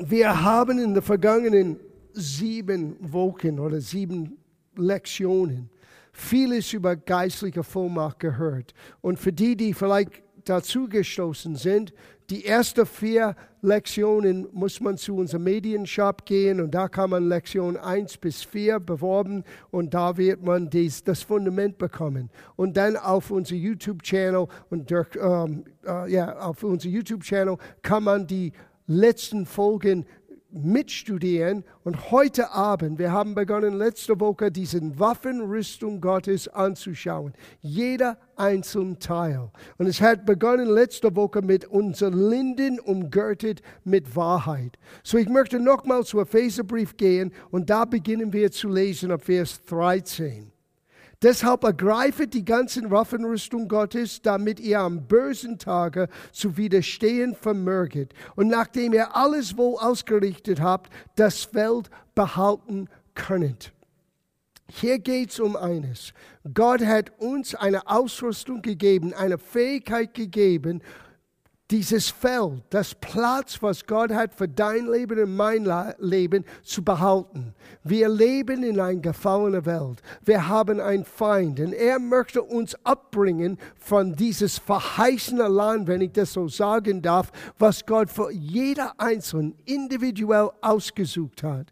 Wir haben in den vergangenen sieben Wochen oder sieben Lektionen vieles über geistliche Vollmacht gehört. Und für die, die vielleicht dazugestoßen sind, die ersten vier Lektionen muss man zu unserem Medienshop gehen und da kann man Lektion 1 bis 4 beworben und da wird man dies, das Fundament bekommen. Und dann auf unser YouTube-Channel und durch, ähm, äh, ja, auf unser YouTube-Channel kann man die letzten Folgen mitstudieren. Und heute Abend, wir haben begonnen letzte Woche, diesen Waffenrüstung Gottes anzuschauen. Jeder einzelne Teil. Und es hat begonnen letzte Woche mit unser Linden umgürtet mit Wahrheit. So ich möchte nochmal zu Epheserbrief gehen und da beginnen wir zu lesen ab Vers 13. Deshalb ergreifet die ganzen Waffenrüstung Gottes, damit ihr am bösen Tage zu widerstehen vermöget. Und nachdem ihr alles wohl ausgerichtet habt, das Feld behalten könnet. Hier geht es um eines. Gott hat uns eine Ausrüstung gegeben, eine Fähigkeit gegeben, dieses Feld, das Platz, was Gott hat für dein Leben und mein Leben zu behalten. Wir leben in einer gefallenen Welt. Wir haben einen Feind und er möchte uns abbringen von dieses verheißene Land, wenn ich das so sagen darf, was Gott für jeder Einzelnen individuell ausgesucht hat.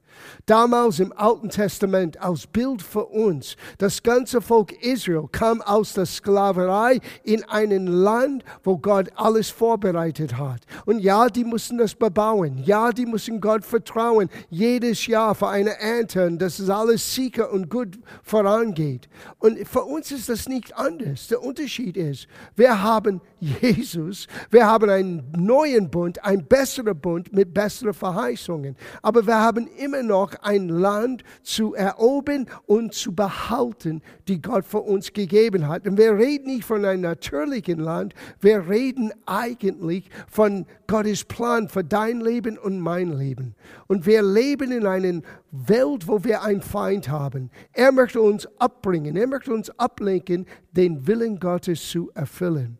Damals im Alten Testament als Bild für uns. Das ganze Volk Israel kam aus der Sklaverei in ein Land, wo Gott alles vorbereitet hat. Und ja, die mussten das bebauen. Ja, die mussten Gott vertrauen. Jedes Jahr für eine Ernte, dass es alles sicher und gut vorangeht. Und für uns ist das nicht anders. Der Unterschied ist, wir haben Jesus, wir haben einen neuen Bund, ein besserer Bund mit besseren Verheißungen. Aber wir haben immer noch ein Land zu erobern und zu behalten, die Gott für uns gegeben hat. Und wir reden nicht von einem natürlichen Land, wir reden eigentlich von Gottes Plan für dein Leben und mein Leben. Und wir leben in einer Welt, wo wir einen Feind haben. Er möchte uns abbringen, er möchte uns ablenken, den Willen Gottes zu erfüllen.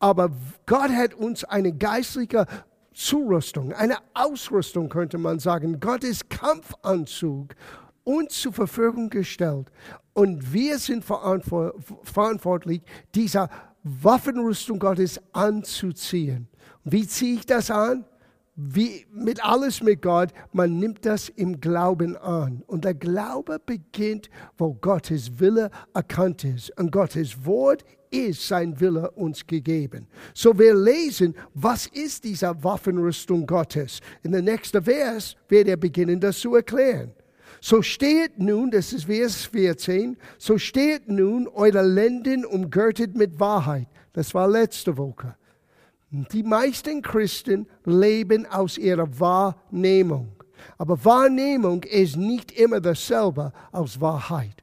Aber Gott hat uns eine geistliche Zurüstung, eine Ausrüstung könnte man sagen, Gottes Kampfanzug uns zur Verfügung gestellt. Und wir sind verantwortlich, dieser Waffenrüstung Gottes anzuziehen. Wie ziehe ich das an? Wie mit alles mit Gott, man nimmt das im Glauben an. Und der Glaube beginnt, wo Gottes Wille erkannt ist. Und Gottes Wort ist sein Wille uns gegeben. So wir lesen, was ist diese Waffenrüstung Gottes? In der nächsten Vers wird er beginnen, das zu erklären. So steht nun, das ist Vers 14, so steht nun eure Lenden umgürtet mit Wahrheit. Das war letzte Woche. Die meisten Christen leben aus ihrer Wahrnehmung. Aber Wahrnehmung ist nicht immer dasselbe als Wahrheit.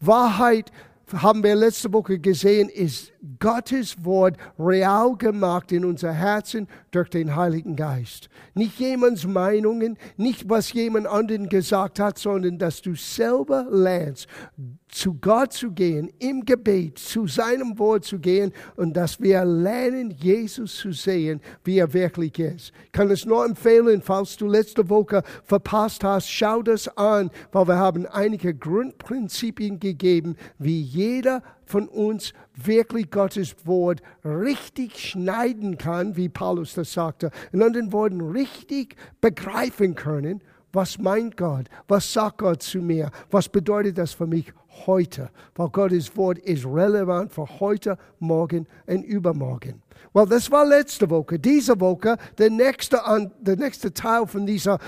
Wahrheit haben wir letzte Woche gesehen, ist Gottes Wort real gemacht in unser Herzen durch den Heiligen Geist. Nicht jemands Meinungen, nicht was jemand anderen gesagt hat, sondern dass du selber lernst, zu Gott zu gehen, im Gebet, zu seinem Wort zu gehen und dass wir lernen, Jesus zu sehen, wie er wirklich ist. Ich kann es nur empfehlen, falls du letzte Woche verpasst hast, schau das an, weil wir haben einige Grundprinzipien gegeben, wie jeder von uns wirklich Gottes Wort richtig schneiden kann, wie Paulus das sagte. In anderen Worten, richtig begreifen können, was meint Gott? Was sagt Gott zu mir? Was bedeutet das für mich heute? Weil Gottes Wort ist relevant für heute, morgen und übermorgen. Well, das war letzte Woche. Diese Woche, der nächste, der nächste Teil von dieser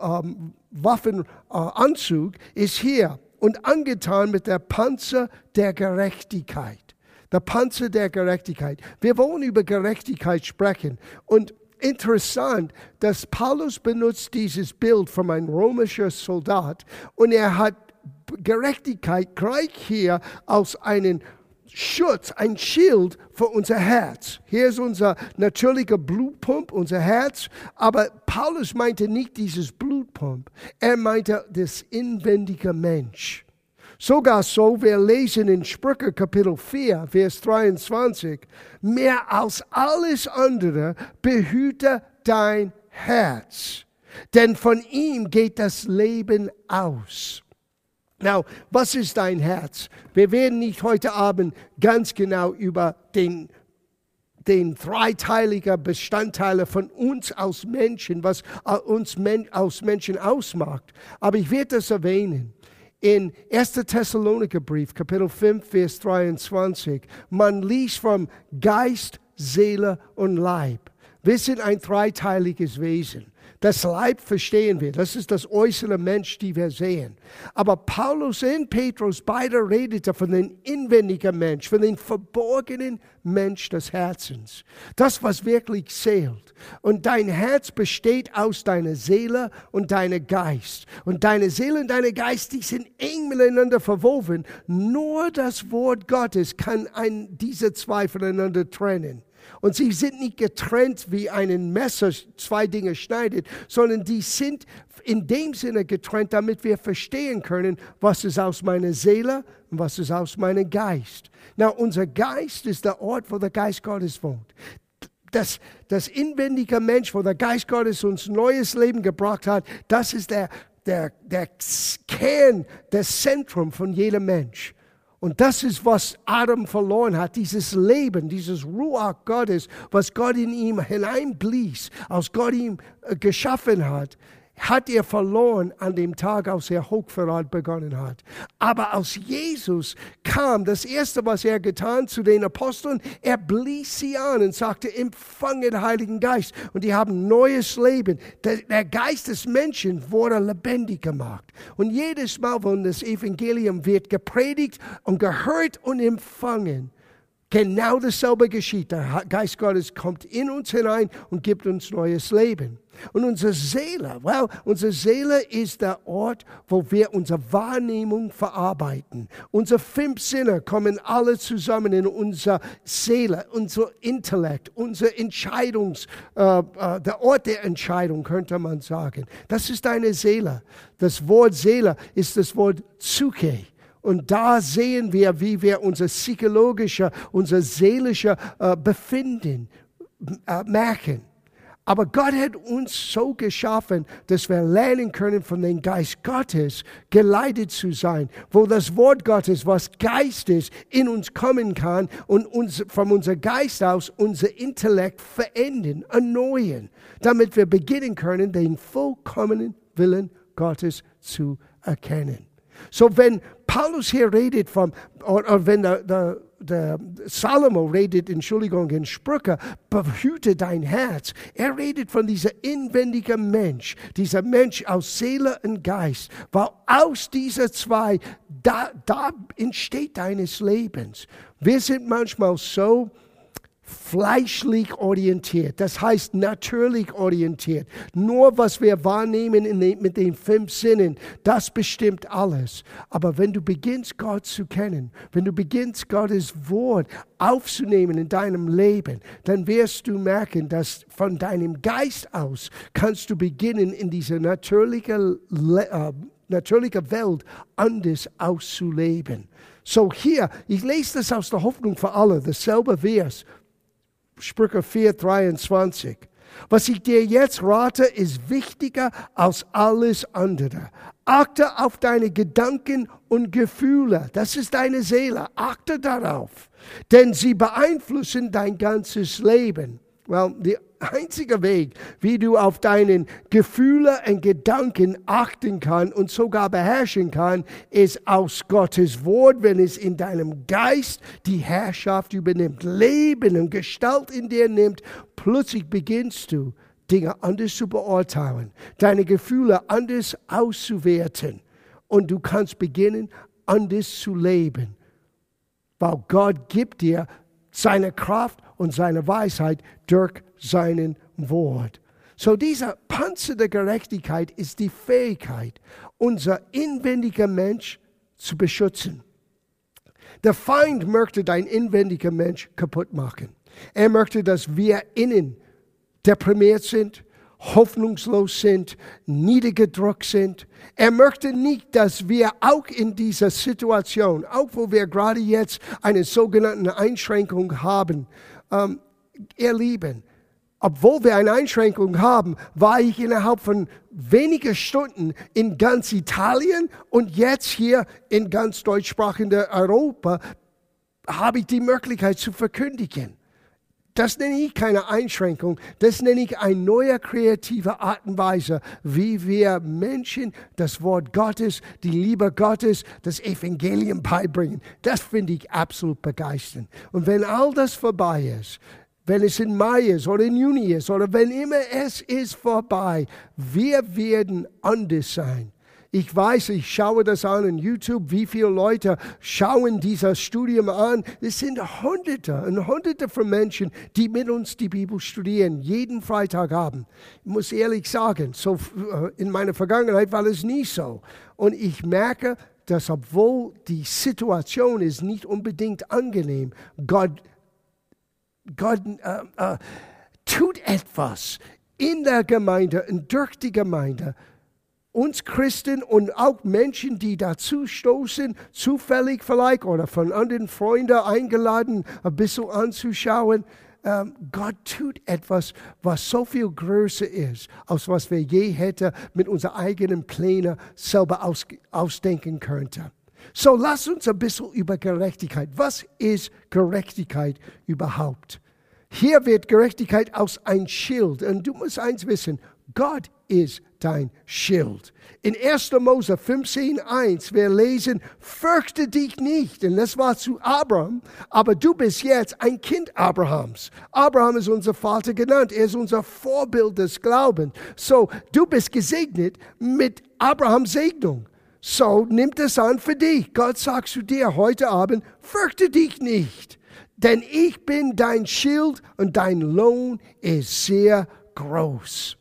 ähm, Waffenanzug äh, ist hier und angetan mit der Panzer der Gerechtigkeit. Der Panzer der Gerechtigkeit. Wir wollen über Gerechtigkeit sprechen. Und interessant, dass Paulus benutzt dieses Bild von einem römischen Soldat und er hat Gerechtigkeit gleich hier als einen Schutz, ein Schild für unser Herz. Hier ist unser natürlicher Blutpump, unser Herz. Aber Paulus meinte nicht dieses Blutpump. Er meinte das inwendige Mensch. Sogar so, wir lesen in Sprüche Kapitel 4, Vers 23, mehr als alles andere behüte dein Herz. denn von ihm geht das Leben aus. Now, was ist dein Herz? Wir werden nicht heute Abend ganz genau über den den dreiteiligen Bestandteile von uns als Menschen, was uns als Menschen ausmacht. Aber ich werde das erwähnen. In 1. Thessaloniker Brief, Kapitel 5, Vers 23, man liest vom Geist, Seele und Leib. Wir sind ein dreiteiliges Wesen. Das Leib verstehen wir. Das ist das äußere Mensch, die wir sehen. Aber Paulus und Petrus beide redeten von dem inwendigen Mensch, von dem verborgenen Mensch des Herzens. Das, was wirklich zählt. Und dein Herz besteht aus deiner Seele und deinem Geist. Und deine Seele und deine Geist, die sind eng miteinander verwoben. Nur das Wort Gottes kann ein, diese zwei voneinander trennen. Und sie sind nicht getrennt wie ein Messer zwei Dinge schneidet, sondern die sind in dem Sinne getrennt, damit wir verstehen können, was ist aus meiner Seele und was ist aus meinem Geist. Na, unser Geist ist der Ort, wo der Geist Gottes wohnt. Das, das inwendige Mensch, wo der Geist Gottes uns neues Leben gebracht hat, das ist der, der, der Kern, das Zentrum von jedem Mensch. Und das ist, was Adam verloren hat, dieses Leben, dieses Ruach Gottes, was Gott in ihm hineinblies, als Gott ihn äh, geschaffen hat hat er verloren an dem Tag, als er Hochverrat begonnen hat. Aber als Jesus kam, das Erste, was er getan zu den Aposteln, er blies sie an und sagte, empfange den Heiligen Geist. Und die haben neues Leben. Der, Geist des Menschen wurde lebendig gemacht. Und jedes Mal, wenn das Evangelium wird gepredigt und gehört und empfangen, Genau dasselbe geschieht. Der Geist Gottes kommt in uns hinein und gibt uns neues Leben. Und unsere Seele, well, unsere Seele ist der Ort, wo wir unsere Wahrnehmung verarbeiten. Unsere fünf Sinne kommen alle zusammen in unserer Seele, unser Intellekt, unser Entscheidungs, äh, äh, der Ort der Entscheidung, könnte man sagen. Das ist deine Seele. Das Wort Seele ist das Wort Zuke. Und da sehen wir, wie wir unser psychologischer, unser seelischer äh, Befinden äh, merken. Aber Gott hat uns so geschaffen, dass wir lernen können, von dem Geist Gottes geleitet zu sein, wo das Wort Gottes, was Geist ist, in uns kommen kann und uns von unserem Geist aus unser Intellekt verändern, erneuern, damit wir beginnen können, den vollkommenen Willen Gottes zu erkennen. So wenn Paulus hier redet vom, oder wenn der, der, der Salomo redet, Entschuldigung, in Sprüche, behüte dein Herz. Er redet von dieser inwendigen Mensch, dieser Mensch aus Seele und Geist, weil aus dieser zwei, da, da entsteht deines Lebens. Wir sind manchmal so, fleischlich orientiert, das heißt natürlich orientiert. Nur was wir wahrnehmen den, mit den fünf Sinnen, das bestimmt alles. Aber wenn du beginnst, Gott zu kennen, wenn du beginnst, Gottes Wort aufzunehmen in deinem Leben, dann wirst du merken, dass von deinem Geist aus kannst du beginnen, in dieser natürlichen, äh, natürliche Welt anders auszuleben. So hier, ich lese das aus der Hoffnung für alle, dasselbe Vers, Sprüche 4, 23. Was ich dir jetzt rate, ist wichtiger als alles andere. Achte auf deine Gedanken und Gefühle. Das ist deine Seele. Achte darauf. Denn sie beeinflussen dein ganzes Leben. Well, der einzige Weg, wie du auf deinen Gefühle und Gedanken achten kannst und sogar beherrschen kannst, ist aus Gottes Wort, wenn es in deinem Geist die Herrschaft übernimmt, Leben und Gestalt in dir nimmt, plötzlich beginnst du Dinge anders zu beurteilen, deine Gefühle anders auszuwerten und du kannst beginnen, anders zu leben. Weil Gott gibt dir seine Kraft und seine Weisheit durch seinen Wort. So dieser Panzer der Gerechtigkeit ist die Fähigkeit, unser inwendiger Mensch zu beschützen. Der Feind möchte dein inwendiger Mensch kaputt machen. Er möchte, dass wir innen deprimiert sind, hoffnungslos sind, niedergedrückt sind. Er möchte nicht, dass wir auch in dieser Situation, auch wo wir gerade jetzt eine sogenannte Einschränkung haben, ähm, erleben. obwohl wir eine Einschränkung haben, war ich innerhalb von wenigen Stunden in ganz Italien und jetzt hier in ganz deutschsprachigen Europa habe ich die Möglichkeit zu verkündigen. Das nenne ich keine Einschränkung, das nenne ich eine neue kreative Art und Weise, wie wir Menschen das Wort Gottes, die Liebe Gottes, das Evangelium beibringen. Das finde ich absolut begeisternd. Und wenn all das vorbei ist, wenn es in Mai ist oder in Juni ist oder wenn immer es ist vorbei, wir werden anders sein. Ich weiß, ich schaue das an in YouTube, wie viele Leute schauen dieses Studium an. Es sind Hunderte und Hunderte von Menschen, die mit uns die Bibel studieren, jeden Freitag haben. Ich muss ehrlich sagen, so äh, in meiner Vergangenheit war es nie so. Und ich merke, dass obwohl die Situation ist nicht unbedingt angenehm, Gott, Gott äh, äh, tut etwas in der Gemeinde und durch die Gemeinde, uns Christen und auch Menschen, die dazu stoßen, zufällig vielleicht oder von anderen Freunden eingeladen, ein bisschen anzuschauen. Ähm, Gott tut etwas, was so viel größer ist, als was wir je hätten mit unseren eigenen Plänen selber aus, ausdenken könnten. So lass uns ein bisschen über Gerechtigkeit. Was ist Gerechtigkeit überhaupt? Hier wird Gerechtigkeit aus ein Schild. Und du musst eins wissen, Gott ist dein Schild. In 1. Mose 15, 1, wir lesen, fürchte dich nicht, denn das war zu Abraham, aber du bist jetzt ein Kind Abrahams. Abraham ist unser Vater genannt, er ist unser Vorbild des Glaubens. So, du bist gesegnet mit Abrahams Segnung. So, nimm das an für dich. Gott sagt zu dir heute Abend, fürchte dich nicht, denn ich bin dein Schild und dein Lohn ist sehr groß.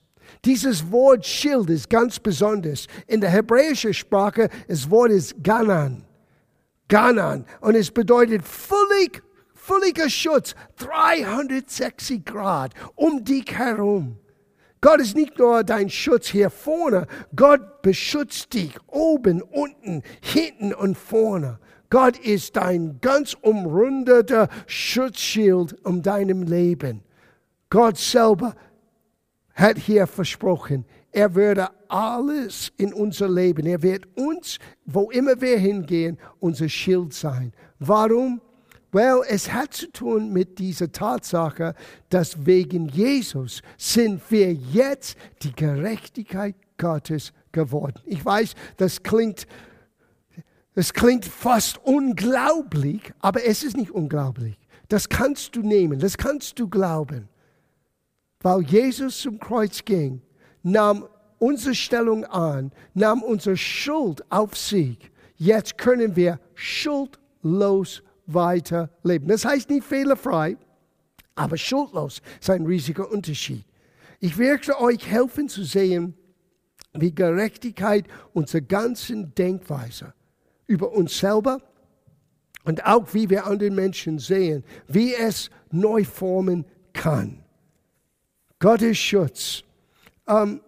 Dieses Wort Schild ist ganz besonders. In der hebräischen Sprache, das Wort ist Ganan. Ganan. Und es bedeutet völlig, völliger Schutz. 360 Grad um dich herum. Gott ist nicht nur dein Schutz hier vorne. Gott beschützt dich oben, unten, hinten und vorne. Gott ist dein ganz umrundeter Schutzschild um deinem Leben. Gott selber hat hier versprochen, er würde alles in unser Leben, er wird uns, wo immer wir hingehen, unser Schild sein. Warum? Well, es hat zu tun mit dieser Tatsache, dass wegen Jesus sind wir jetzt die Gerechtigkeit Gottes geworden. Ich weiß, das klingt, das klingt fast unglaublich, aber es ist nicht unglaublich. Das kannst du nehmen, das kannst du glauben weil Jesus zum Kreuz ging, nahm unsere Stellung an, nahm unsere Schuld auf sich. Jetzt können wir schuldlos weiterleben. Das heißt nicht fehlerfrei, aber schuldlos ist ein riesiger Unterschied. Ich werde euch helfen zu sehen, wie Gerechtigkeit unsere ganzen Denkweise über uns selber und auch wie wir anderen Menschen sehen, wie es neu formen kann. Gottes Schutz. Ähm,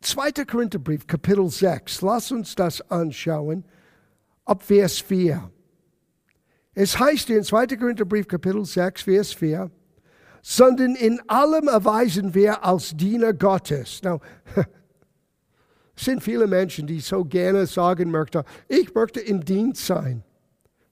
2. Korintherbrief, Kapitel 6. Lass uns das anschauen. Ab Vers 4. Es heißt in 2. Korintherbrief, Kapitel 6, Vers 4, sondern in allem erweisen wir als Diener Gottes. Now, es sind viele Menschen, die so gerne sagen möchten, ich möchte im Dienst sein.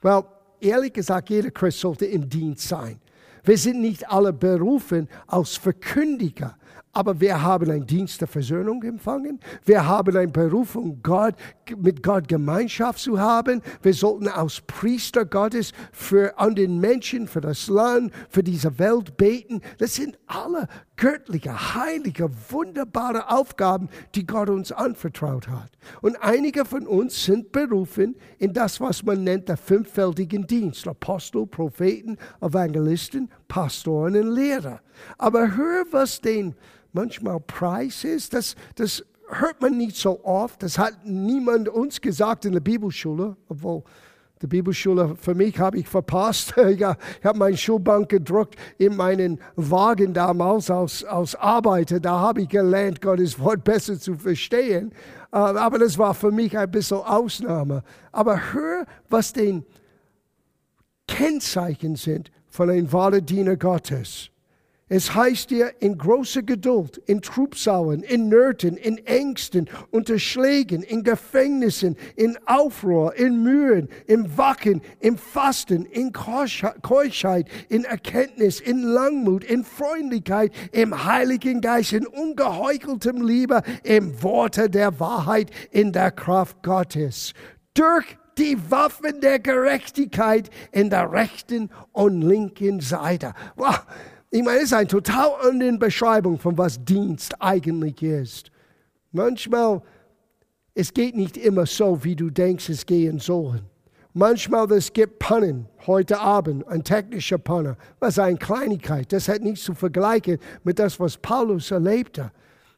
Well, ehrlich gesagt, jeder Christ sollte im Dienst sein. Wir sind nicht alle berufen als Verkündiger, aber wir haben einen Dienst der Versöhnung empfangen. Wir haben eine Berufung, Gott, mit Gott Gemeinschaft zu haben. Wir sollten als Priester Gottes für an den Menschen, für das Land, für diese Welt beten. Das sind alle göttliche, heilige, wunderbare Aufgaben, die Gott uns anvertraut hat. Und einige von uns sind berufen in das, was man nennt, der fünffältigen Dienst. Apostel, Propheten, Evangelisten, Pastoren und Lehrer. Aber hör, was den manchmal Preis ist, das, das hört man nicht so oft. Das hat niemand uns gesagt in der Bibelschule, obwohl die Bibelschule für mich habe ich verpasst. Ich habe meine Schulbank gedruckt in meinen Wagen damals als, als Arbeiter. Da habe ich gelernt, Gottes Wort besser zu verstehen. Äh, aber das war für mich ein bisschen Ausnahme. Aber hör, was den Kennzeichen sind von einem wahren Diener Gottes. Es heißt dir in großer Geduld, in Trubsauen, in Nöten, in Ängsten, unter Schlägen, in Gefängnissen, in Aufruhr, in Mühen, im Wacken, im Fasten, in Keuschheit, in Erkenntnis, in Langmut, in Freundlichkeit, im Heiligen Geist, in ungeheucheltem Liebe, im Worte der Wahrheit, in der Kraft Gottes. Durch die Waffen der Gerechtigkeit in der rechten und linken Seite. Wow. Ich meine, es ist eine total andere Beschreibung von was Dienst eigentlich ist. Manchmal, es geht nicht immer so, wie du denkst, es gehen soll. Manchmal es gibt Pannen, heute Abend, ein technischer Panne, was eine Kleinigkeit, das hat nichts zu vergleichen mit das, was Paulus erlebte.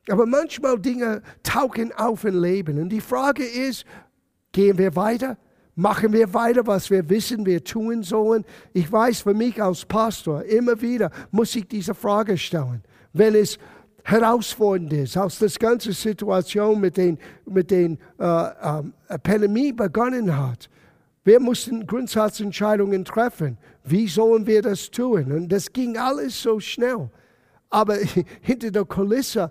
Aber manchmal Dinge tauchen auf im Leben und die Frage ist, gehen wir weiter? Machen wir weiter, was wir wissen, wir tun sollen. Ich weiß, für mich als Pastor, immer wieder muss ich diese Frage stellen. Wenn es herausfordernd ist, als das ganze Situation mit den, mit den äh, ähm, Epidemie begonnen hat, wir mussten Grundsatzentscheidungen treffen. Wie sollen wir das tun? Und das ging alles so schnell. Aber hinter der Kulisse,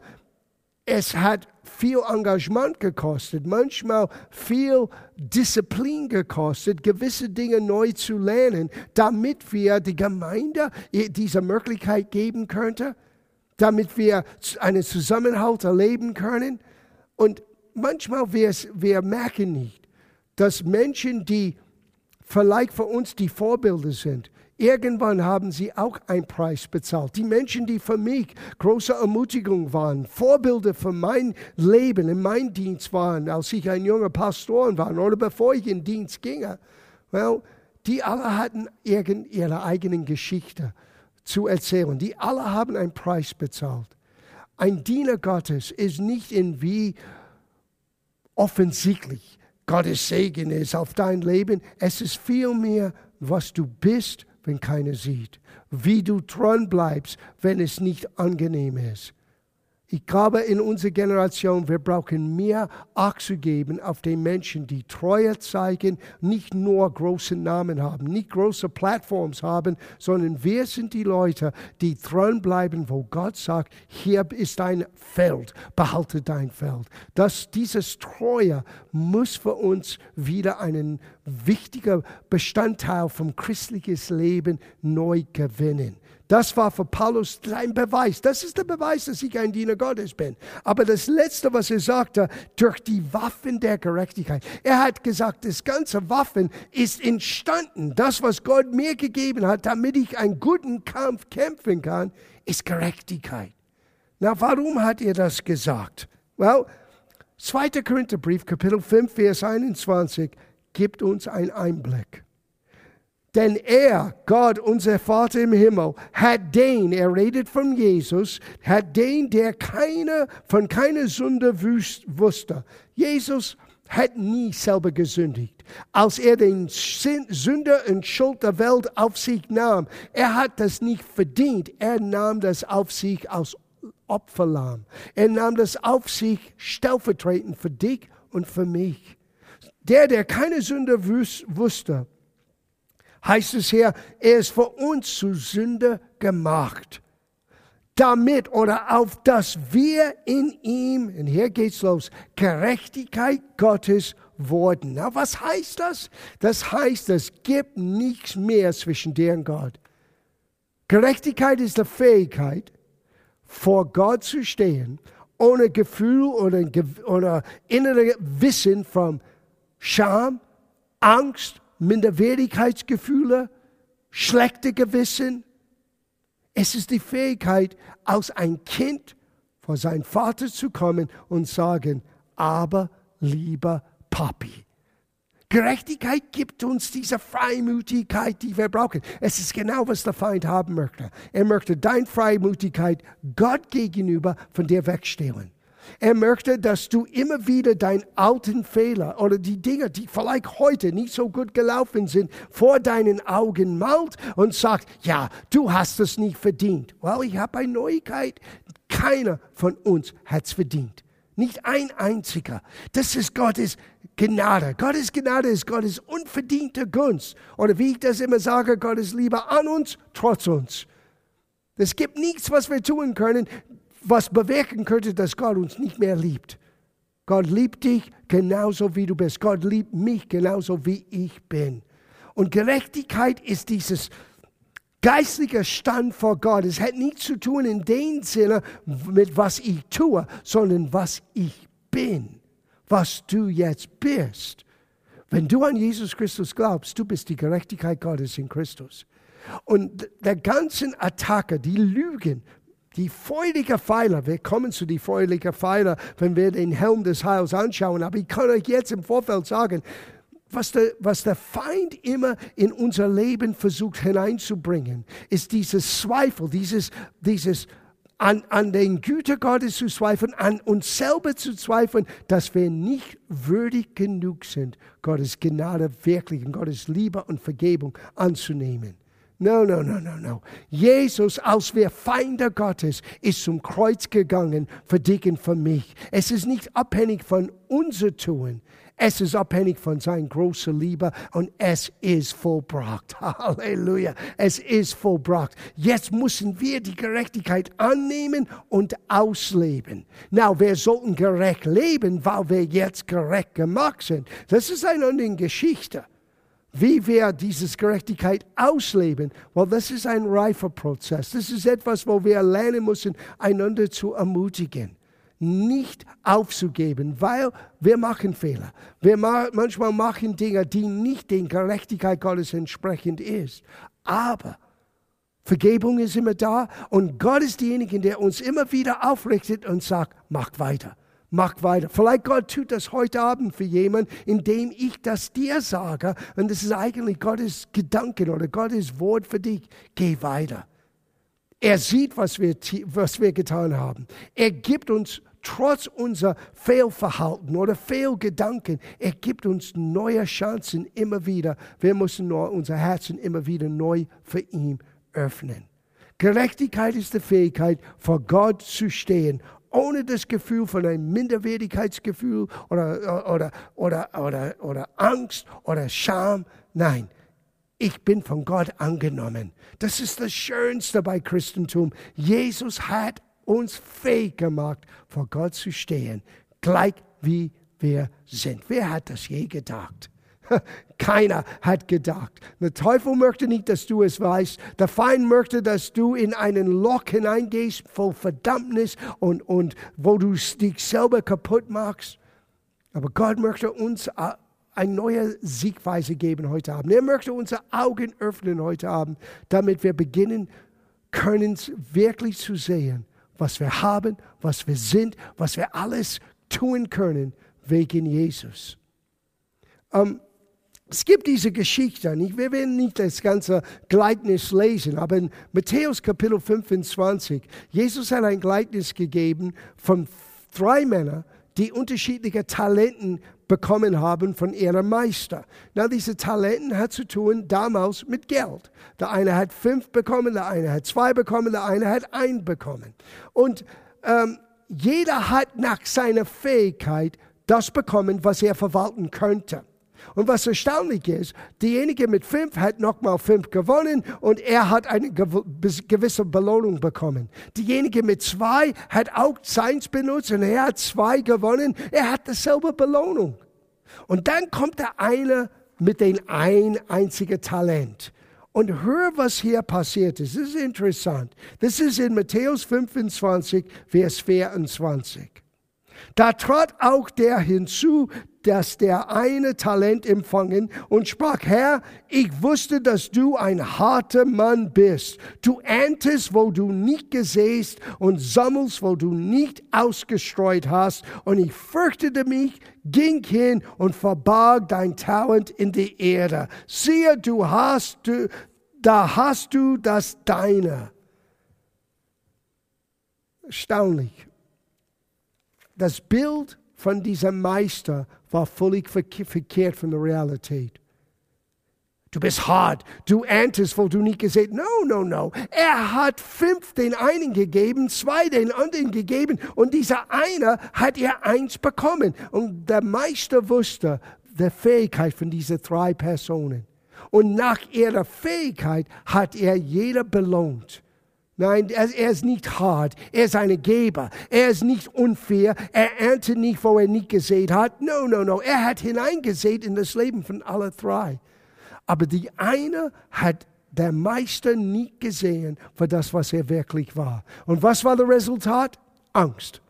es hat viel Engagement gekostet, manchmal viel Disziplin gekostet, gewisse Dinge neu zu lernen, damit wir die Gemeinde diese Möglichkeit geben könnten, damit wir einen Zusammenhalt erleben können. Und manchmal wir, wir merken nicht, dass Menschen, die vielleicht für uns die Vorbilder sind, Irgendwann haben sie auch einen Preis bezahlt. Die Menschen, die für mich große Ermutigung waren, Vorbilder für mein Leben, in meinem Dienst waren, als ich ein junger Pastor war oder bevor ich in Dienst ging, well, die alle hatten irgend ihre eigenen Geschichte zu erzählen. Die alle haben einen Preis bezahlt. Ein Diener Gottes ist nicht in wie offensichtlich Gottes Segen ist auf dein Leben. Es ist vielmehr, was du bist wenn keiner sieht. Wie du dran bleibst, wenn es nicht angenehm ist. Ich glaube, in unserer Generation, wir brauchen mehr Acht zu geben auf den Menschen, die Treue zeigen, nicht nur große Namen haben, nicht große Plattforms haben, sondern wir sind die Leute, die dranbleiben, wo Gott sagt, hier ist dein Feld, behalte dein Feld. Das, dieses Treue muss für uns wieder einen wichtiger Bestandteil vom christlichen Leben neu gewinnen. Das war für Paulus ein Beweis. Das ist der Beweis, dass ich ein Diener Gottes bin. Aber das Letzte, was er sagte, durch die Waffen der Gerechtigkeit. Er hat gesagt, das ganze Waffen ist entstanden. Das, was Gott mir gegeben hat, damit ich einen guten Kampf kämpfen kann, ist Gerechtigkeit. Na, warum hat er das gesagt? Well, 2. Korintherbrief, Kapitel 5, Vers 21, gibt uns einen Einblick. Denn er, Gott, unser Vater im Himmel, hat den, er redet von Jesus, hat den, der keine, von keiner Sünde wusste. Jesus hat nie selber gesündigt. Als er den Sünder und Schuld der Welt auf sich nahm, er hat das nicht verdient. Er nahm das auf sich als Opferlamm. Er nahm das auf sich stellvertretend für dich und für mich. Der, der keine Sünde wusste, heißt es hier, er ist für uns zu Sünde gemacht. Damit oder auf dass wir in ihm, und hier geht's los, Gerechtigkeit Gottes wurden. Na, was heißt das? Das heißt, es gibt nichts mehr zwischen dir und Gott. Gerechtigkeit ist die Fähigkeit, vor Gott zu stehen, ohne Gefühl oder, oder innere Wissen von Scham, Angst Minderwertigkeitsgefühle, schlechte Gewissen. Es ist die Fähigkeit, als ein Kind vor seinen Vater zu kommen und sagen, aber lieber Papi. Gerechtigkeit gibt uns diese Freimütigkeit, die wir brauchen. Es ist genau, was der Feind haben möchte. Er möchte deine Freimütigkeit Gott gegenüber von dir wegstehlen. Er möchte, dass du immer wieder deinen alten Fehler oder die Dinge, die vielleicht heute nicht so gut gelaufen sind, vor deinen Augen malt und sagt, ja, du hast es nicht verdient. Well, ich habe eine Neuigkeit. Keiner von uns hat es verdient. Nicht ein einziger. Das ist Gottes Gnade. Gottes Gnade ist Gottes unverdiente Gunst. Oder wie ich das immer sage, Gottes Liebe an uns, trotz uns. Es gibt nichts, was wir tun können, was bewirken könnte, dass Gott uns nicht mehr liebt. Gott liebt dich genauso wie du bist. Gott liebt mich genauso wie ich bin. Und Gerechtigkeit ist dieses geistliche Stand vor Gott. Es hat nichts zu tun in dem Sinne mit was ich tue, sondern was ich bin, was du jetzt bist. Wenn du an Jesus Christus glaubst, du bist die Gerechtigkeit Gottes in Christus. Und der ganzen Attacke, die Lügen, die feurige Pfeiler, wir kommen zu die feurigen Pfeiler, wenn wir den Helm des Heils anschauen, aber ich kann euch jetzt im Vorfeld sagen, was der, was der Feind immer in unser Leben versucht hineinzubringen, ist dieses Zweifel, dieses, dieses an, an den Güter Gottes zu zweifeln, an uns selber zu zweifeln, dass wir nicht würdig genug sind, Gottes Gnade wirklich und Gottes Liebe und Vergebung anzunehmen. No, no, no, no, no. Jesus, als wir Feinde Gottes, ist zum Kreuz gegangen für dich und für mich. Es ist nicht abhängig von unser Tun. Es ist abhängig von seiner großen Liebe und es ist vollbracht. Halleluja. Es ist vollbracht. Jetzt müssen wir die Gerechtigkeit annehmen und ausleben. Na, wir sollten gerecht leben, weil wir jetzt gerecht gemacht sind. Das ist eine andere Geschichte wie wir diese Gerechtigkeit ausleben, weil das ist ein reifer Prozess. Das ist etwas, wo wir lernen müssen, einander zu ermutigen, nicht aufzugeben, weil wir machen Fehler. Wir ma manchmal machen Dinge, die nicht der Gerechtigkeit Gottes entsprechend ist. Aber Vergebung ist immer da und Gott ist derjenige, der uns immer wieder aufrichtet und sagt, mach weiter. Mach weiter. Vielleicht Gott tut das heute Abend für jemanden, indem ich das dir sage. Und das ist eigentlich Gottes Gedanken oder Gottes Wort für dich. Geh weiter. Er sieht, was wir, was wir getan haben. Er gibt uns trotz unser Fehlverhalten oder Fehlgedanken, er gibt uns neue Chancen immer wieder. Wir müssen unser Herzen immer wieder neu für ihn öffnen. Gerechtigkeit ist die Fähigkeit, vor Gott zu stehen, ohne das Gefühl von einem Minderwertigkeitsgefühl oder, oder, oder, oder, oder Angst oder Scham. Nein, ich bin von Gott angenommen. Das ist das Schönste bei Christentum. Jesus hat uns fähig gemacht, vor Gott zu stehen, gleich wie wir sind. Wer hat das je gedacht? Keiner hat gedacht. Der Teufel möchte nicht, dass du es weißt. Der Feind möchte, dass du in einen Loch hineingehst voll Verdammnis und, und wo du dich selber kaputt machst. Aber Gott möchte uns eine neue Siegweise geben heute Abend. Er möchte unsere Augen öffnen heute Abend, damit wir beginnen können, wirklich zu sehen, was wir haben, was wir sind, was wir alles tun können wegen Jesus. Um, es gibt diese Geschichte, nicht? wir werden nicht das ganze Gleichnis lesen, aber in Matthäus Kapitel 25, Jesus hat ein Gleichnis gegeben von drei Männern, die unterschiedliche Talenten bekommen haben von ihrem Meister. Na, diese Talenten hat zu tun damals mit Geld. Der eine hat fünf bekommen, der eine hat zwei bekommen, der eine hat ein bekommen. Und ähm, jeder hat nach seiner Fähigkeit das bekommen, was er verwalten könnte. Und was erstaunlich ist, derjenige mit fünf hat nochmal fünf gewonnen und er hat eine gewisse Belohnung bekommen. Derjenige mit zwei hat auch seins benutzt und er hat zwei gewonnen. Er hat dasselbe Belohnung. Und dann kommt der eine mit dem ein einzigen Talent. Und hör, was hier passiert ist. Das ist interessant. Das ist in Matthäus 25, Vers 24. Da trat auch der hinzu, dass der eine Talent empfangen und sprach, Herr, ich wusste, dass du ein harter Mann bist. Du erntest, wo du nicht gesäst und sammelst, wo du nicht ausgestreut hast. Und ich fürchtete mich, ging hin und verbarg dein Talent in die Erde. Siehe, du hast, du, da hast du das Deine. Erstaunlich. Das Bild von diesem Meister war völlig verkehrt von der Realität. Du bist hart, du erntest, wo du nicht gesehen No, no, no. Er hat fünf den einen gegeben, zwei den anderen gegeben und dieser eine hat er eins bekommen. Und der Meister wusste die Fähigkeit von diesen drei Personen. Und nach ihrer Fähigkeit hat er jeder belohnt Nein, er, ist nicht hart. Er ist ein Geber. Er ist nicht unfair. Er erntet nicht, wo er nicht gesät hat. No, no, no. Er hat hineingesät in das Leben von allen drei. Aber die eine hat der Meister nicht gesehen für das, was er wirklich war. Und was war das Resultat? Angst,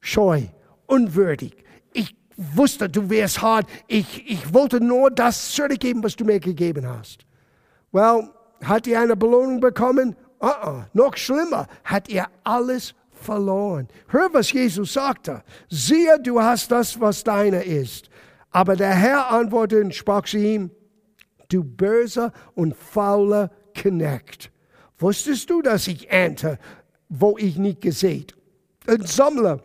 Scheu, unwürdig. Ich wusste, du wärst hart. Ich, ich wollte nur das zurückgeben, was du mir gegeben hast. Well, hat er eine Belohnung bekommen? Uh -uh. Noch schlimmer, hat er alles verloren. Hör, was Jesus sagte. Siehe, du hast das, was deiner ist. Aber der Herr antwortete und sprach zu ihm, du böser und fauler Knecht. Wusstest du, dass ich ernte, wo ich nicht gesät? Ein Sammler,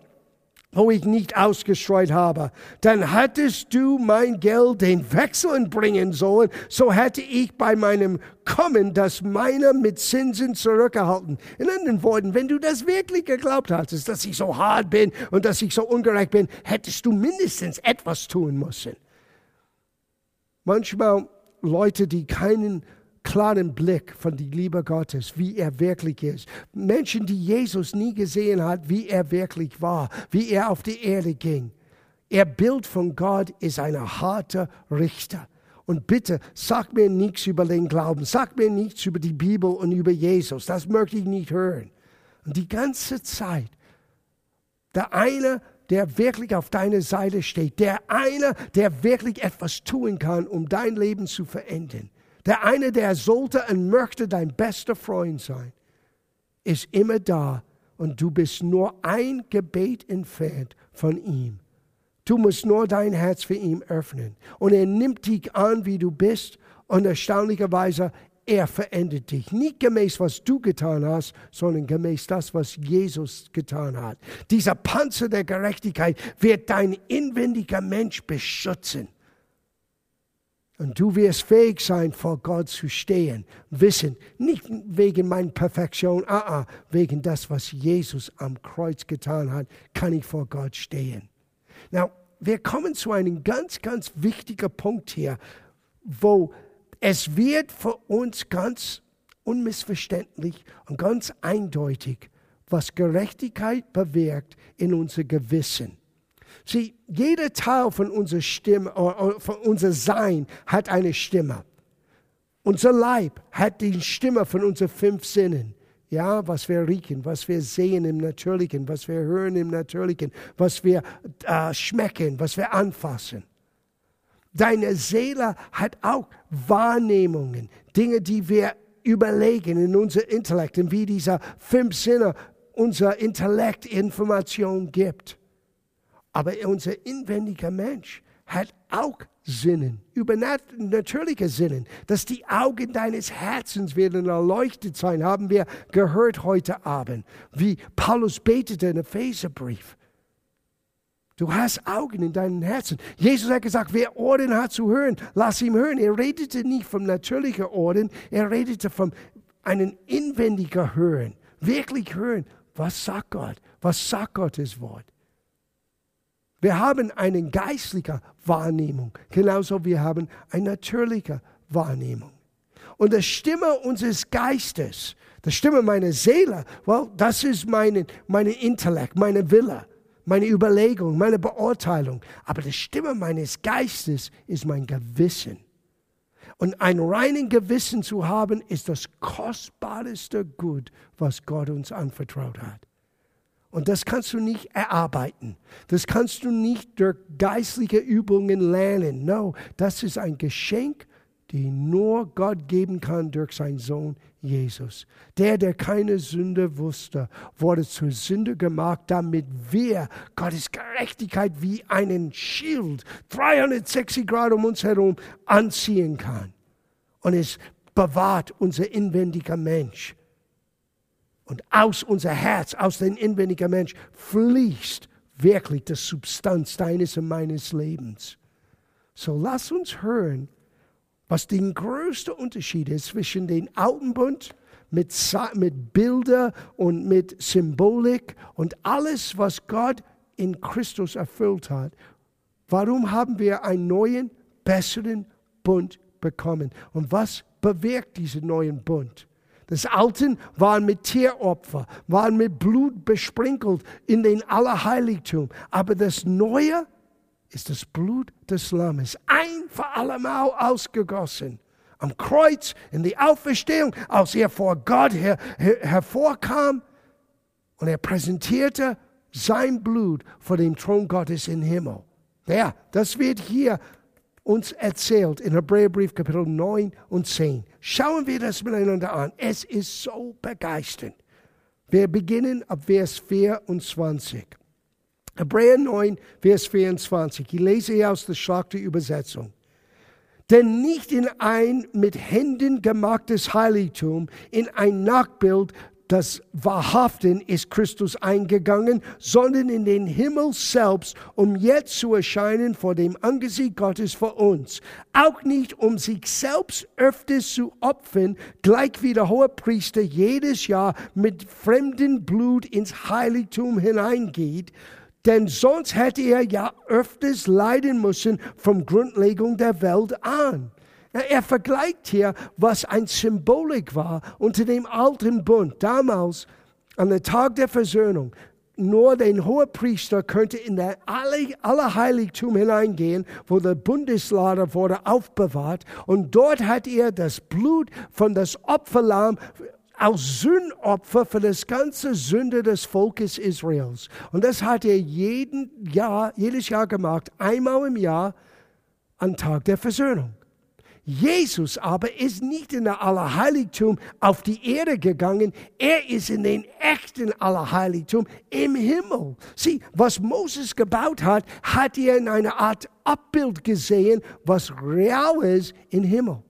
wo ich nicht ausgestreut habe. Dann hättest du mein Geld den Wechseln bringen sollen, so hätte ich bei meinem Kommen das meine mit Zinsen zurückgehalten. In anderen Worten, wenn du das wirklich geglaubt hattest, dass ich so hart bin und dass ich so ungerecht bin, hättest du mindestens etwas tun müssen. Manchmal Leute, die keinen klaren Blick von der Liebe Gottes, wie er wirklich ist. Menschen, die Jesus nie gesehen hat, wie er wirklich war, wie er auf die Erde ging. Ihr Bild von Gott ist ein harter Richter. Und bitte, sag mir nichts über den Glauben, sag mir nichts über die Bibel und über Jesus. Das möchte ich nicht hören. Und die ganze Zeit, der eine der wirklich auf deiner Seite steht. Der eine, der wirklich etwas tun kann, um dein Leben zu verändern. Der eine, der sollte und möchte dein bester Freund sein, ist immer da und du bist nur ein Gebet entfernt von ihm. Du musst nur dein Herz für ihn öffnen. Und er nimmt dich an, wie du bist. Und erstaunlicherweise, er verändert dich. Nicht gemäß, was du getan hast, sondern gemäß das, was Jesus getan hat. Dieser Panzer der Gerechtigkeit wird dein inwendiger Mensch beschützen. Und du wirst fähig sein, vor Gott zu stehen. Wissen, nicht wegen meiner Perfektion, ah, ah, wegen das, was Jesus am Kreuz getan hat, kann ich vor Gott stehen. Now, wir kommen zu einem ganz, ganz wichtigen Punkt hier, wo es wird für uns ganz unmissverständlich und ganz eindeutig, was Gerechtigkeit bewirkt in unser Gewissen. Sieh, jeder Teil von unserer Stimme, von unser Sein hat eine Stimme. Unser Leib hat die Stimme von unseren fünf Sinnen. Ja, was wir riechen, was wir sehen im Natürlichen, was wir hören im Natürlichen, was wir äh, schmecken, was wir anfassen. Deine Seele hat auch Wahrnehmungen, Dinge, die wir überlegen in unser Intellekt, und wie dieser fünf Sinne unser Intellekt Information gibt. Aber unser inwendiger Mensch hat auch Sinnen, übernatürliche Sinnen, dass die Augen deines Herzens werden erleuchtet sein, haben wir gehört heute Abend, wie Paulus betete im Epheserbrief. Du hast Augen in deinem Herzen. Jesus hat gesagt, wer Ohren hat zu hören, lass ihn hören. Er redete nicht vom natürlichen Ohren, er redete von einem inwendigen Hören. Wirklich hören. Was sagt Gott? Was sagt Gottes Wort? Wir haben eine geistliche Wahrnehmung, genauso wie wir haben eine natürliche Wahrnehmung. Und die Stimme unseres Geistes, die Stimme meiner Seele, well, das ist mein meine Intellekt, meine Wille meine Überlegung, meine Beurteilung. Aber die Stimme meines Geistes ist mein Gewissen. Und ein reinen Gewissen zu haben, ist das kostbarste Gut, was Gott uns anvertraut hat. Und das kannst du nicht erarbeiten. Das kannst du nicht durch geistliche Übungen lernen. No, das ist ein Geschenk die nur Gott geben kann durch seinen Sohn Jesus. Der, der keine Sünde wusste, wurde zur Sünde gemacht, damit wir Gottes Gerechtigkeit wie einen Schild 360 Grad um uns herum anziehen kann. Und es bewahrt unser inwendiger Mensch. Und aus unser Herz, aus dem inwendigen Mensch fließt wirklich die Substanz deines und meines Lebens. So lass uns hören, was den größten Unterschied ist zwischen dem alten Bund mit, mit Bilder und mit Symbolik und alles, was Gott in Christus erfüllt hat. Warum haben wir einen neuen, besseren Bund bekommen? Und was bewirkt diesen neuen Bund? Das Alten waren mit Tieropfer, waren mit Blut besprinkelt in den Allerheiligtum. Aber das Neue ist das Blut des Lammes, ein für allemal ausgegossen. Am Kreuz, in die Auferstehung, als er vor Gott her, her, hervorkam und er präsentierte sein Blut vor dem Thron Gottes im Himmel. Ja, das wird hier uns erzählt in Hebräerbrief Kapitel 9 und 10. Schauen wir das miteinander an. Es ist so begeisternd. Wir beginnen ab Vers 24. Hebräer 9, Vers 24. Ich lese hier aus der Schlachterübersetzung. Denn nicht in ein mit Händen gemachtes Heiligtum, in ein Nachbild das Wahrhaften ist Christus eingegangen, sondern in den Himmel selbst, um jetzt zu erscheinen vor dem Angesicht Gottes für uns. Auch nicht, um sich selbst öfters zu opfern, gleich wie der hohe Priester jedes Jahr mit fremdem Blut ins Heiligtum hineingeht, denn sonst hätte er ja öfters leiden müssen vom Grundlegung der Welt an. Er vergleicht hier, was ein Symbolik war unter dem alten Bund. Damals, an dem Tag der Versöhnung, nur der Hohepriester könnte in der Allerheiligtum hineingehen, wo der Bundeslader wurde aufbewahrt. Und dort hat er das Blut von das Opferlamm als Sündopfer für das ganze Sünde des Volkes Israels. Und das hat er jeden Jahr, jedes Jahr gemacht, einmal im Jahr, am Tag der Versöhnung. Jesus aber ist nicht in der Allerheiligtum auf die Erde gegangen, er ist in den echten Allerheiligtum im Himmel. Sieh, was Moses gebaut hat, hat er in einer Art Abbild gesehen, was real ist im Himmel.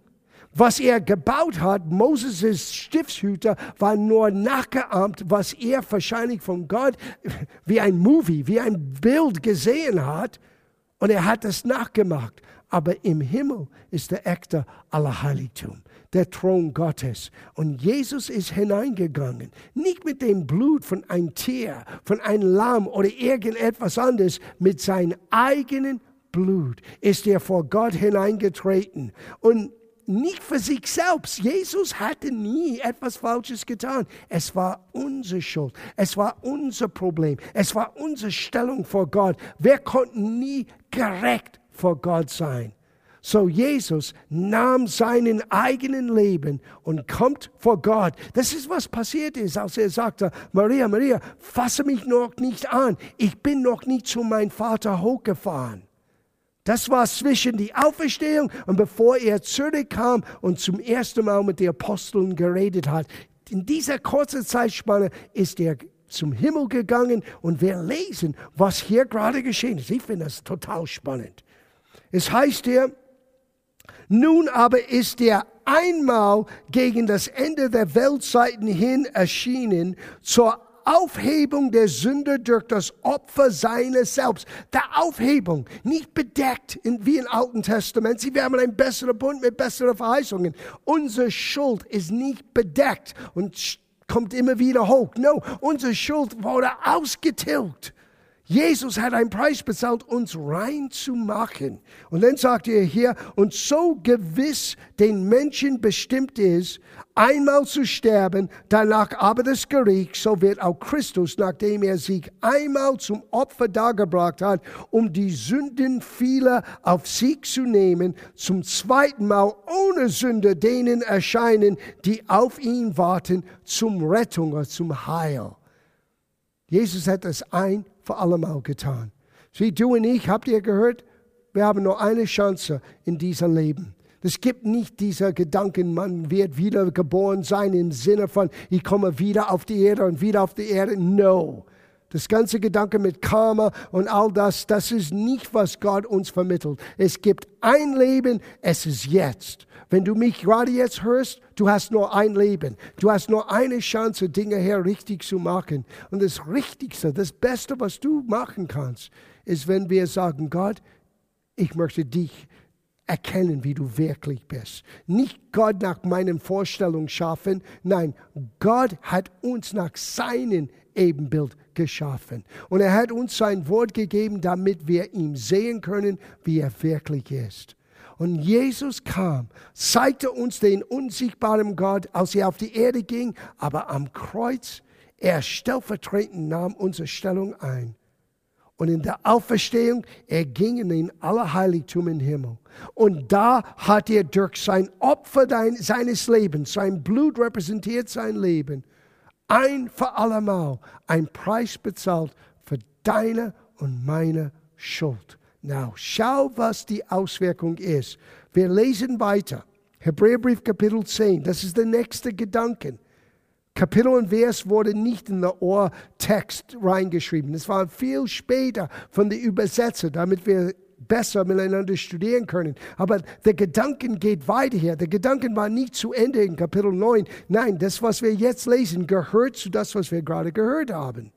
Was er gebaut hat, Moses' Stiftshüter, war nur nachgeahmt, was er wahrscheinlich von Gott wie ein Movie, wie ein Bild gesehen hat. Und er hat es nachgemacht. Aber im Himmel ist der echte Allerheiligtum, der Thron Gottes. Und Jesus ist hineingegangen, nicht mit dem Blut von einem Tier, von einem Lamm oder irgendetwas anderes, mit seinem eigenen Blut ist er vor Gott hineingetreten. Und nicht für sich selbst. Jesus hatte nie etwas Falsches getan. Es war unsere Schuld. Es war unser Problem. Es war unsere Stellung vor Gott. Wir konnten nie gerecht vor Gott sein. So Jesus nahm seinen eigenen Leben und kommt vor Gott. Das ist, was passiert ist, als er sagte, Maria, Maria, fasse mich noch nicht an. Ich bin noch nicht zu meinem Vater hochgefahren. Das war zwischen die Auferstehung und bevor er zurückkam und zum ersten Mal mit den Aposteln geredet hat. In dieser kurzen Zeitspanne ist er zum Himmel gegangen und wir lesen, was hier gerade geschehen ist. Ich finde das total spannend. Es heißt hier, nun aber ist er einmal gegen das Ende der Weltzeiten hin erschienen zur Aufhebung der Sünde durch das Opfer seines Selbst. Der Aufhebung, nicht bedeckt in, wie im Alten Testament. Sie werden ein besserer Bund mit besseren Verheißungen. Unsere Schuld ist nicht bedeckt und kommt immer wieder hoch. No, unsere Schuld wurde ausgetilgt. Jesus hat einen Preis bezahlt, uns rein zu machen. Und dann sagt er hier, und so gewiss den Menschen bestimmt ist, einmal zu sterben, danach aber das Gericht, so wird auch Christus, nachdem er sich einmal zum Opfer dargebracht hat, um die Sünden vieler auf sich zu nehmen, zum zweiten Mal ohne Sünde denen erscheinen, die auf ihn warten, zum Rettung zum Heil. Jesus hat es ein für allemal getan. Sieh, du und ich, habt ihr gehört? Wir haben nur eine Chance in diesem Leben. Es gibt nicht dieser Gedanken, man wird wieder geboren sein im Sinne von, ich komme wieder auf die Erde und wieder auf die Erde. No. Das ganze Gedanke mit Karma und all das, das ist nicht, was Gott uns vermittelt. Es gibt ein Leben, es ist jetzt. Wenn du mich gerade jetzt hörst, du hast nur ein Leben. Du hast nur eine Chance, Dinge her richtig zu machen. Und das Richtigste, das Beste, was du machen kannst, ist, wenn wir sagen, Gott, ich möchte dich erkennen, wie du wirklich bist. Nicht Gott nach meinen Vorstellungen schaffen, nein, Gott hat uns nach seinem Ebenbild geschaffen. Und er hat uns sein Wort gegeben, damit wir ihm sehen können, wie er wirklich ist. Und Jesus kam, zeigte uns den unsichtbaren Gott, als er auf die Erde ging, aber am Kreuz, er stellvertretend nahm unsere Stellung ein. Und in der Auferstehung, er ging in den Allerheiligtum im Himmel. Und da hat er durch sein Opfer seines Lebens, sein Blut repräsentiert sein Leben, ein für allemal ein Preis bezahlt für deine und meine Schuld. Now, schau, was die Auswirkung ist. Wir lesen weiter. Hebräerbrief Kapitel 10, das ist der nächste Gedanke. Kapitel und Vers wurde nicht in den Ohrtext reingeschrieben. Es war viel später von den Übersetzer, damit wir besser miteinander studieren können. Aber der Gedanken geht weiter hier. Der Gedanken war nicht zu Ende in Kapitel 9. Nein, das, was wir jetzt lesen, gehört zu das, was wir gerade gehört haben.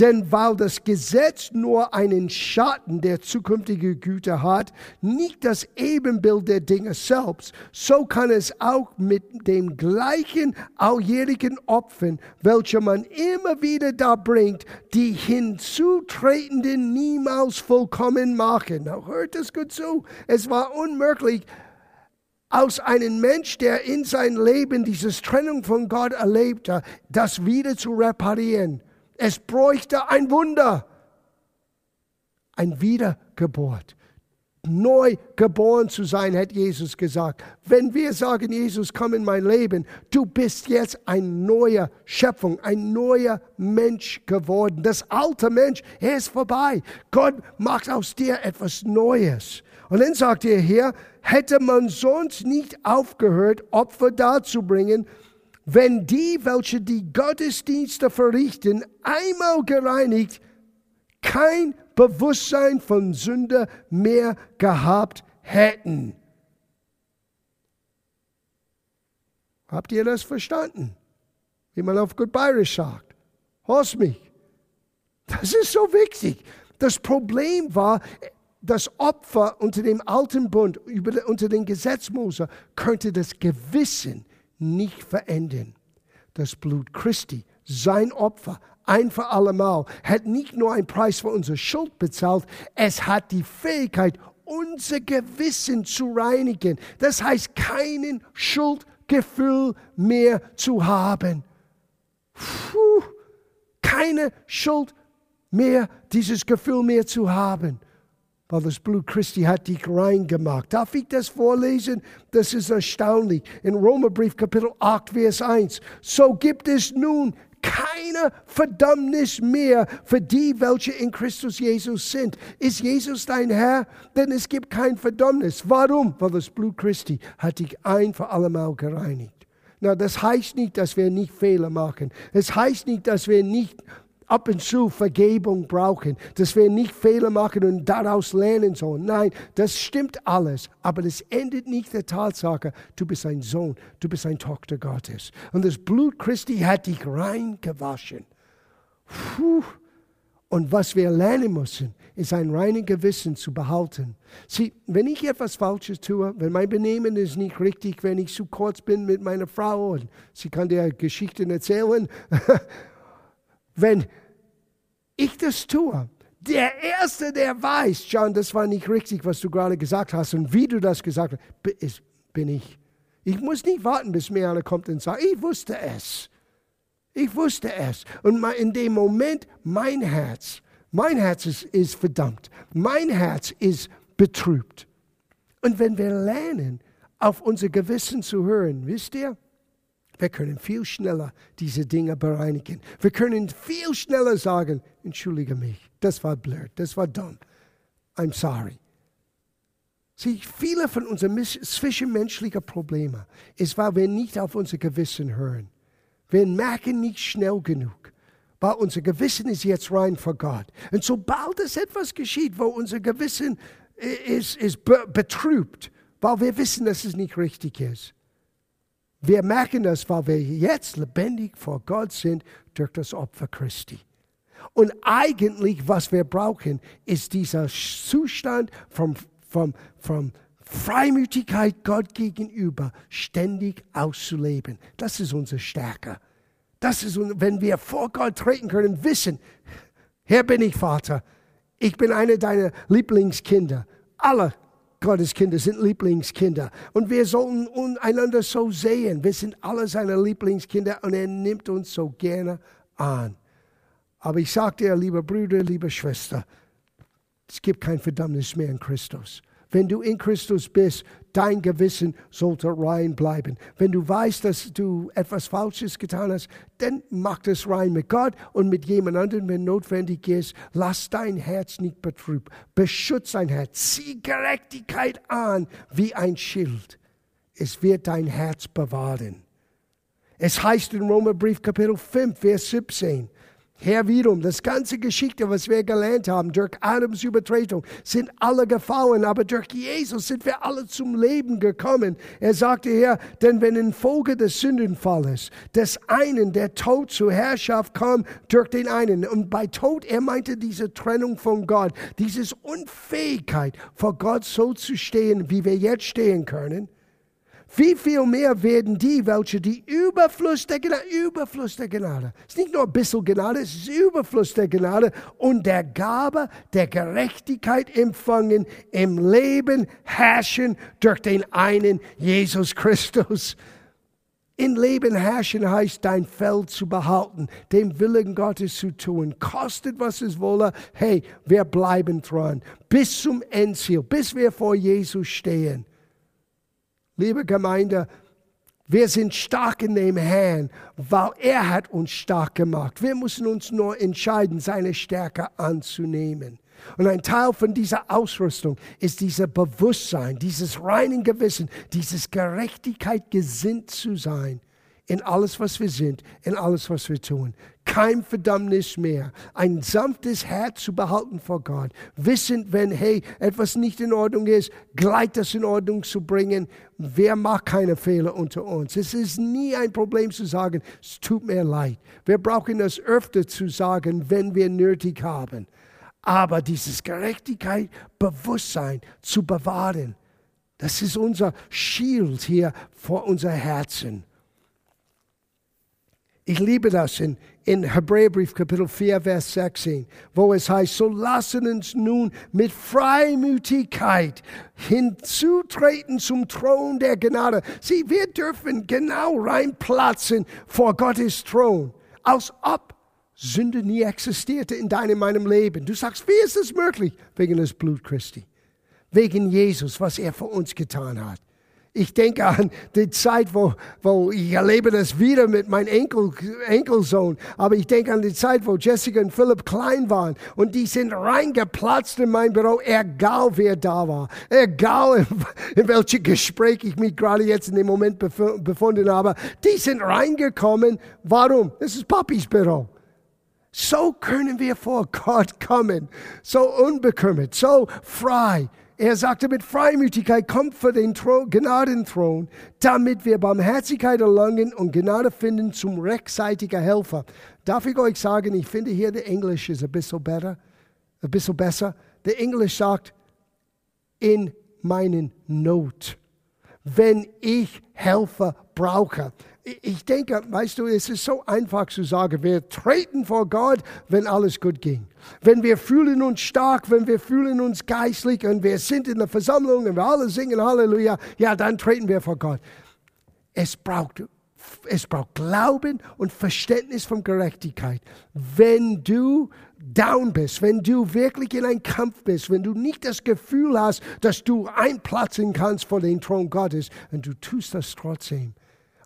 Denn weil das Gesetz nur einen Schatten der zukünftigen Güter hat, nicht das Ebenbild der Dinge selbst, so kann es auch mit dem gleichen alljährigen Opfern, welche man immer wieder da bringt, die Hinzutretenden niemals vollkommen machen. Na, hört es gut zu. Es war unmöglich, aus einem Mensch, der in sein Leben dieses Trennung von Gott erlebte, das wieder zu reparieren. Es bräuchte ein Wunder, ein Wiedergeburt. Neu geboren zu sein, hat Jesus gesagt. Wenn wir sagen, Jesus, komm in mein Leben, du bist jetzt ein neuer Schöpfung, ein neuer Mensch geworden. Das alte Mensch, er ist vorbei. Gott macht aus dir etwas Neues. Und dann sagt er hier, hätte man sonst nicht aufgehört, Opfer darzubringen, wenn die, welche die Gottesdienste verrichten, einmal gereinigt, kein Bewusstsein von Sünde mehr gehabt hätten. Habt ihr das verstanden? Wie man auf gut bayerisch sagt. Hörst mich. Das ist so wichtig. Das Problem war, das Opfer unter dem alten Bund, unter den Gesetz könnte das Gewissen nicht verändern. Das Blut Christi, sein Opfer, ein für allemal, hat nicht nur einen Preis für unsere Schuld bezahlt, es hat die Fähigkeit, unser Gewissen zu reinigen. Das heißt, keinen Schuldgefühl mehr zu haben. Puh, keine Schuld mehr, dieses Gefühl mehr zu haben weil das Blut Christi hat dich rein gemacht. Darf ich das vorlesen? Das ist erstaunlich. In Romerbrief Kapitel 8, Vers 1. So gibt es nun keine Verdammnis mehr für die, welche in Christus Jesus sind. Ist Jesus dein Herr? Denn es gibt kein Verdammnis. Warum? Weil das Blut Christi hat dich ein für allemal gereinigt. Na, das heißt nicht, dass wir nicht Fehler machen. Es heißt nicht, dass wir nicht ab und zu Vergebung brauchen, dass wir nicht Fehler machen und daraus lernen sollen. Nein, das stimmt alles, aber das endet nicht der Tatsache, du bist ein Sohn, du bist eine Tochter Gottes. Und das Blut Christi hat dich rein gewaschen. Puh. Und was wir lernen müssen, ist ein reines Gewissen zu behalten. Sieh, wenn ich etwas Falsches tue, wenn mein Benehmen ist nicht richtig, wenn ich zu kurz bin mit meiner Frau und sie kann dir Geschichten erzählen, wenn ich das tue, der Erste, der weiß, John, das war nicht richtig, was du gerade gesagt hast und wie du das gesagt hast, bin ich. Ich muss nicht warten, bis mir einer kommt und sagt, ich wusste es. Ich wusste es. Und in dem Moment, mein Herz, mein Herz ist, ist verdammt. Mein Herz ist betrübt. Und wenn wir lernen, auf unser Gewissen zu hören, wisst ihr, wir können viel schneller diese Dinge bereinigen. Wir können viel schneller sagen, entschuldige mich, das war blöd, das war dumm. I'm sorry. Sieh, viele von unseren zwischenmenschlichen Problemen ist, weil wir nicht auf unser Gewissen hören. Wir merken nicht schnell genug, weil unser Gewissen ist jetzt rein vor Gott. Und sobald es etwas geschieht, wo unser Gewissen ist, ist betrübt, weil wir wissen, dass es nicht richtig ist, wir merken das, weil wir jetzt lebendig vor Gott sind durch das Opfer Christi. Und eigentlich, was wir brauchen, ist dieser Zustand von, von, von Freimütigkeit Gott gegenüber ständig auszuleben. Das ist unsere Stärke. Das ist, wenn wir vor Gott treten können, wissen, hier bin ich, Vater. Ich bin einer deiner Lieblingskinder. Alle Gottes Kinder sind Lieblingskinder. Und wir sollen einander so sehen. Wir sind alle seine Lieblingskinder und er nimmt uns so gerne an. Aber ich sage dir, lieber Bruder, liebe Schwester, es gibt kein Verdammnis mehr in Christus. Wenn du in Christus bist, dein Gewissen sollte rein bleiben. Wenn du weißt, dass du etwas Falsches getan hast, dann mach das rein mit Gott und mit jemand anderem, wenn notwendig ist. Lass dein Herz nicht betrübt. Beschütze dein Herz. Zieh Gerechtigkeit an wie ein Schild. Es wird dein Herz bewahren. Es heißt in Römerbrief Kapitel 5, Vers 17, Herr wiederum, das ganze Geschichte, was wir gelernt haben, durch Adams Übertretung, sind alle gefallen, aber durch Jesus sind wir alle zum Leben gekommen. Er sagte hier, denn wenn infolge des Sündenfalles des einen der Tod zur Herrschaft kam durch den einen, und bei Tod, er meinte diese Trennung von Gott, diese Unfähigkeit vor Gott so zu stehen, wie wir jetzt stehen können, wie viel mehr werden die, welche die Überfluss der Gnade, Überfluss der Gnade, es ist nicht nur ein bisschen Gnade, es ist Überfluss der Gnade und der Gabe der Gerechtigkeit empfangen, im Leben herrschen durch den einen Jesus Christus. In Leben herrschen heißt, dein Feld zu behalten, dem Willen Gottes zu tun. Kostet, was es wolle. Hey, wir bleiben dran. Bis zum Endziel, bis wir vor Jesus stehen. Liebe Gemeinde, wir sind stark in dem Herrn, weil er hat uns stark gemacht. Wir müssen uns nur entscheiden, seine Stärke anzunehmen. Und ein Teil von dieser Ausrüstung ist dieser Bewusstsein, dieses reinen Gewissen, dieses Gerechtigkeit gesinnt zu sein in alles, was wir sind, in alles, was wir tun. Kein Verdammnis mehr. Ein sanftes Herz zu behalten vor Gott. Wissend, wenn, hey, etwas nicht in Ordnung ist, gleich das in Ordnung zu bringen. Wer macht keine Fehler unter uns? Es ist nie ein Problem zu sagen, es tut mir leid. Wir brauchen das öfter zu sagen, wenn wir nötig haben. Aber dieses Gerechtigkeit, Bewusstsein zu bewahren, das ist unser Schild hier vor unser Herzen. Ich liebe das in, in Hebräerbrief Kapitel 4, Vers 16, wo es heißt, so lassen uns nun mit Freimütigkeit hinzutreten zum Thron der Gnade. Sieh, wir dürfen genau reinplatzen vor Gottes Thron, als ob Sünde nie existierte in deinem, meinem Leben. Du sagst, wie ist es möglich? Wegen des Blut Christi. Wegen Jesus, was er für uns getan hat. Ich denke an die Zeit, wo, wo ich erlebe das wieder mit meinem Enkel, Enkelsohn. Aber ich denke an die Zeit, wo Jessica und Philipp klein waren und die sind reingeplatzt in mein Büro, egal wer da war. Egal in, in welchem Gespräch ich mich gerade jetzt in dem Moment befunden habe. Die sind reingekommen. Warum? Das ist Papis Büro. So können wir vor Gott kommen. So unbekümmert, so frei. Er sagte, mit Freimütigkeit kommt für den Thron, Gnadenthron, damit wir Barmherzigkeit erlangen und Gnade finden zum rechtzeitigen Helfer. Darf ich euch sagen, ich finde hier der Englisch ist ein bisschen besser. Ein bisschen besser. Der Englisch sagt, in meinen Not. Wenn ich Helfer brauche ich denke, weißt du, es ist so einfach zu sagen, wir treten vor Gott, wenn alles gut ging. Wenn wir fühlen uns stark, wenn wir fühlen uns geistlich und wir sind in der Versammlung und wir alle singen Halleluja, ja, dann treten wir vor Gott. Es braucht, es braucht Glauben und Verständnis von Gerechtigkeit. Wenn du down bist, wenn du wirklich in einem Kampf bist, wenn du nicht das Gefühl hast, dass du einplatzen kannst vor den Thron Gottes und du tust das trotzdem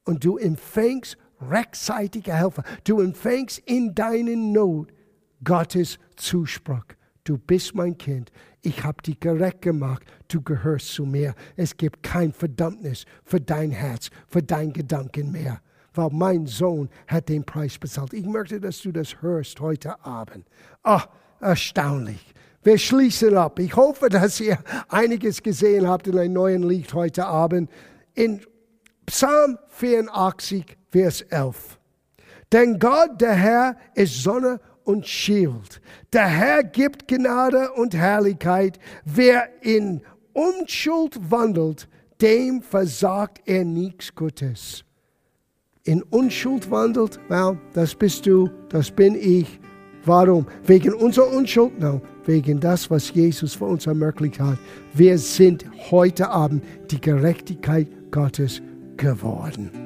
und du empfängst rechtzeitige Helfer. Du empfängst in deinen Not Gottes Zuspruch. Du bist mein Kind. Ich habe dich gerecht gemacht. Du gehörst zu mir. Es gibt kein Verdammnis für dein Herz, für dein Gedanken mehr. Weil mein Sohn hat den Preis bezahlt. Ich möchte, dass du das hörst heute Abend. Oh, erstaunlich. Wir schließen ab. Ich hoffe, dass ihr einiges gesehen habt in einem neuen Lied heute Abend. In Psalm 84, Vers 11. Denn Gott, der Herr, ist Sonne und Schild. Der Herr gibt Gnade und Herrlichkeit. Wer in Unschuld wandelt, dem versagt er nichts Gutes. In Unschuld wandelt, well, das bist du, das bin ich. Warum? Wegen unserer Unschuld? Nein, wegen das, was Jesus für uns ermöglicht hat. Wir sind heute Abend die Gerechtigkeit Gottes geworden.